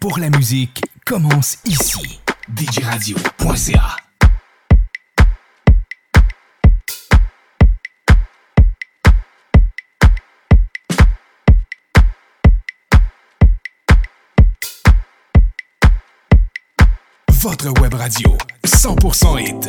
pour la musique commence ici. djradio.ca Votre web radio 100% hit.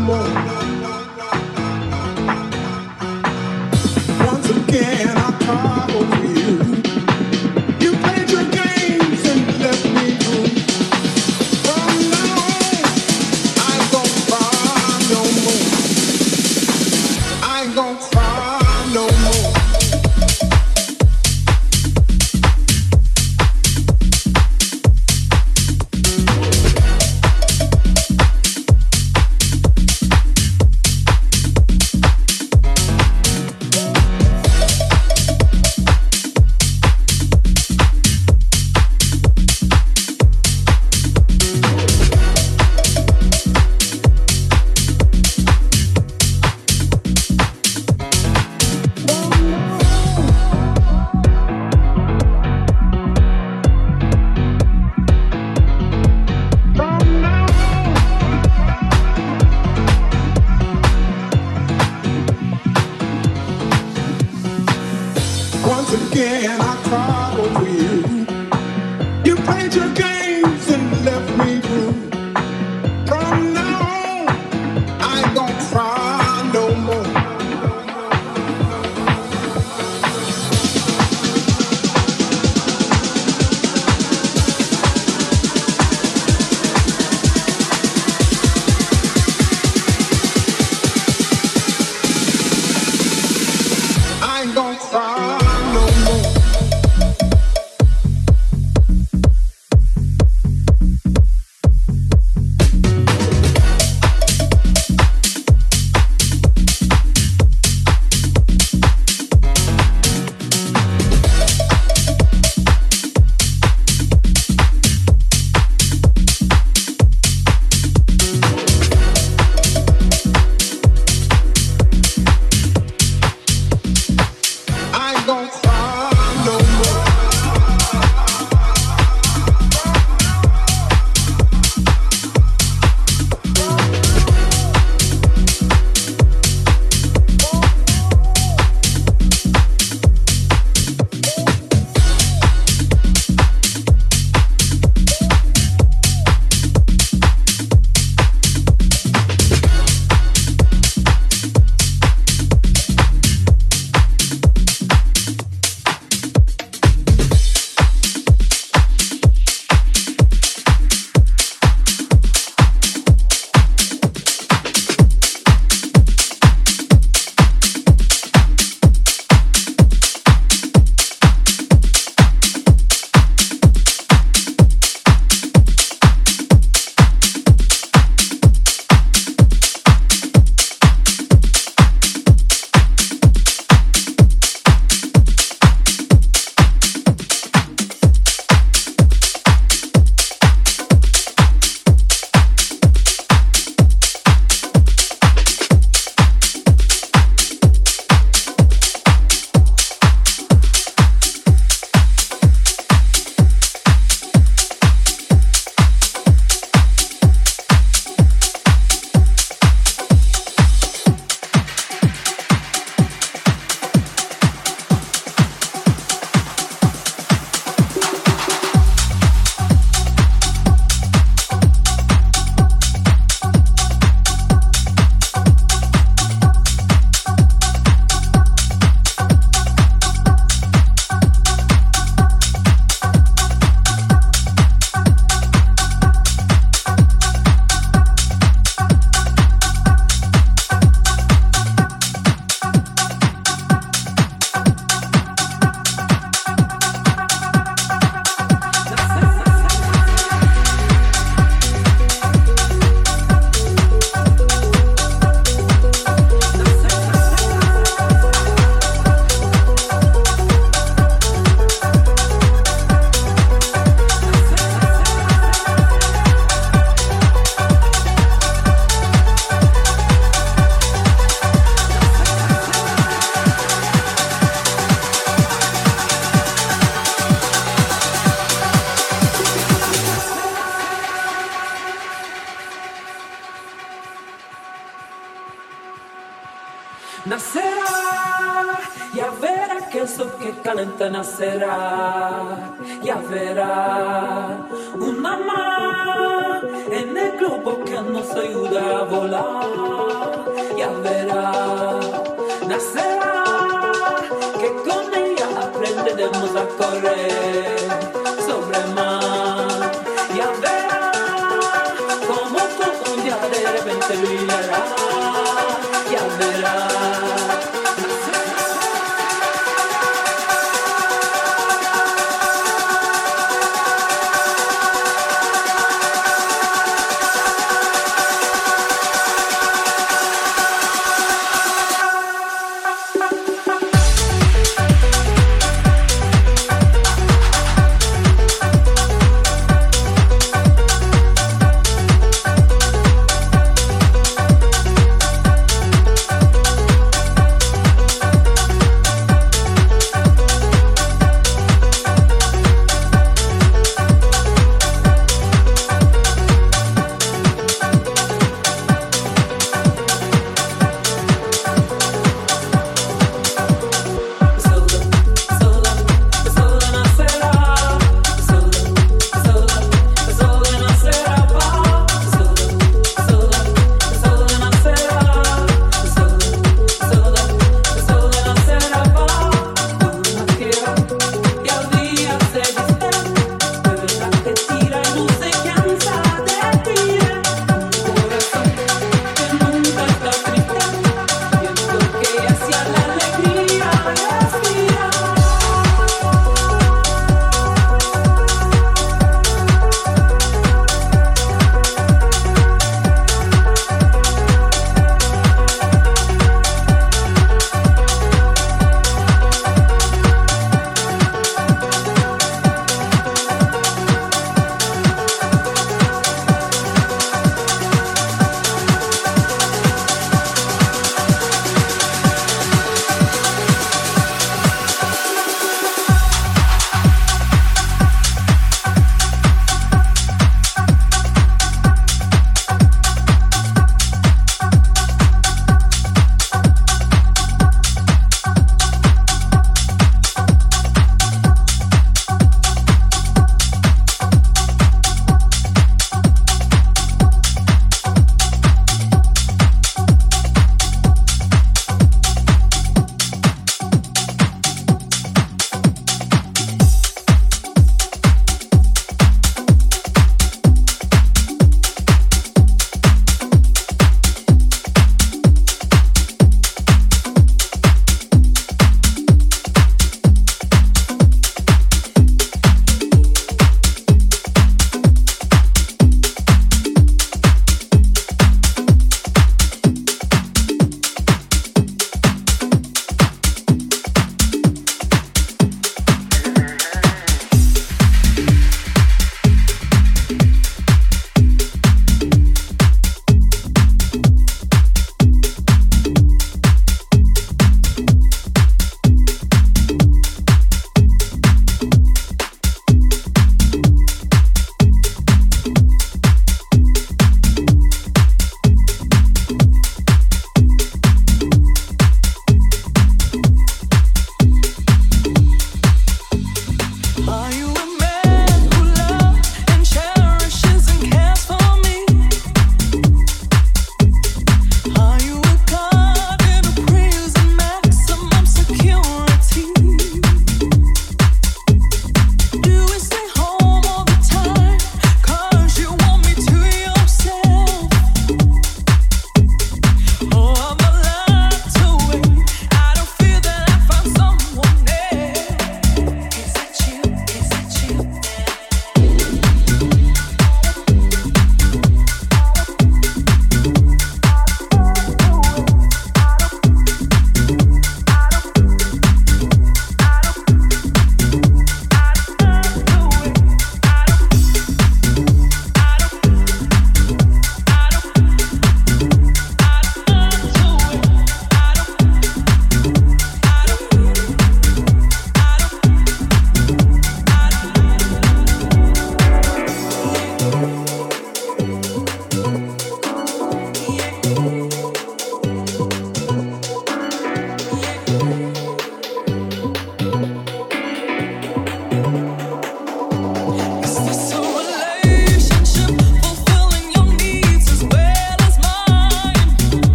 amor.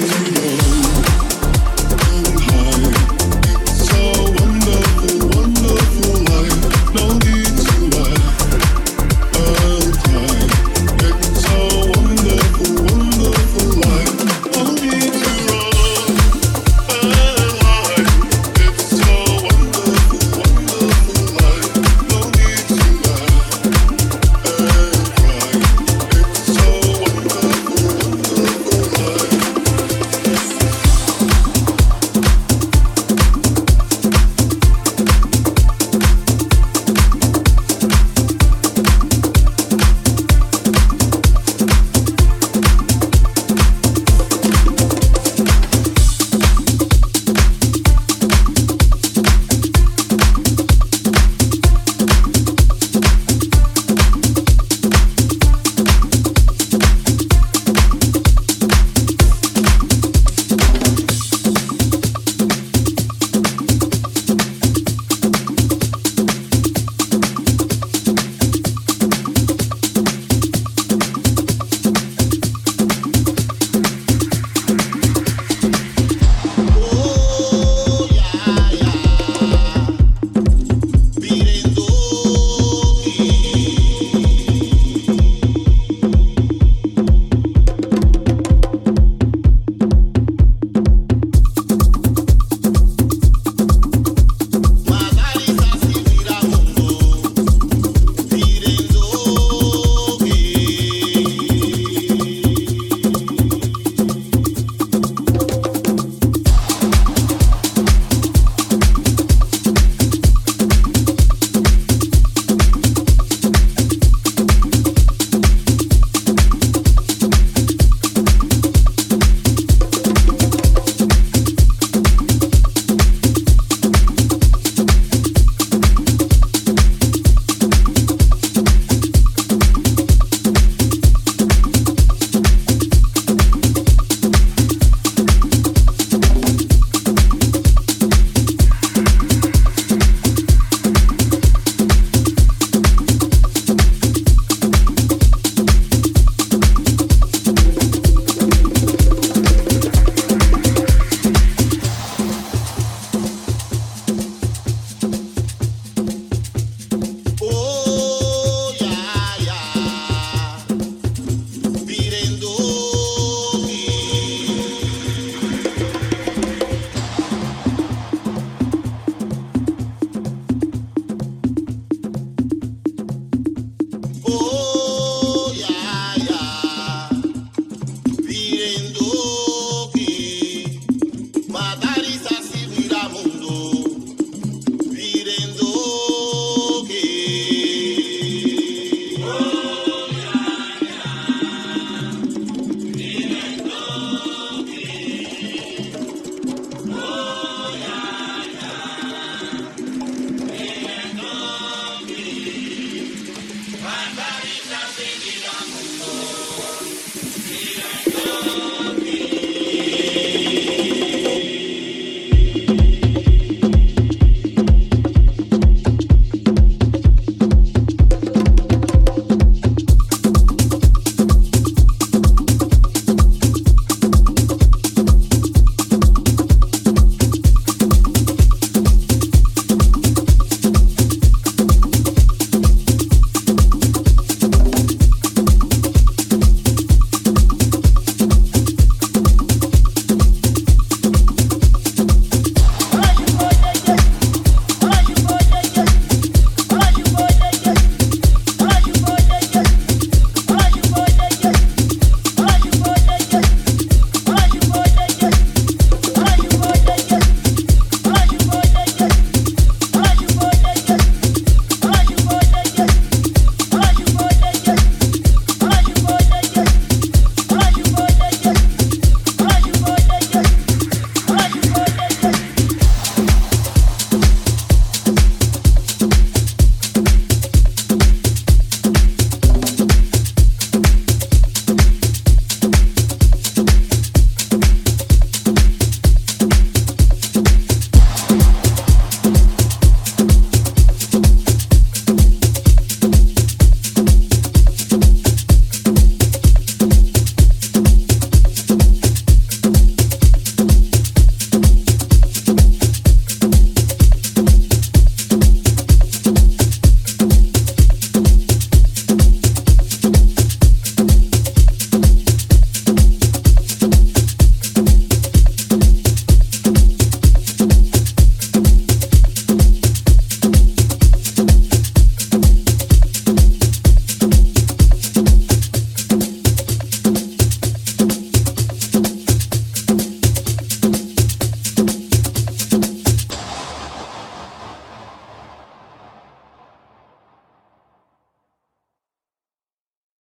you.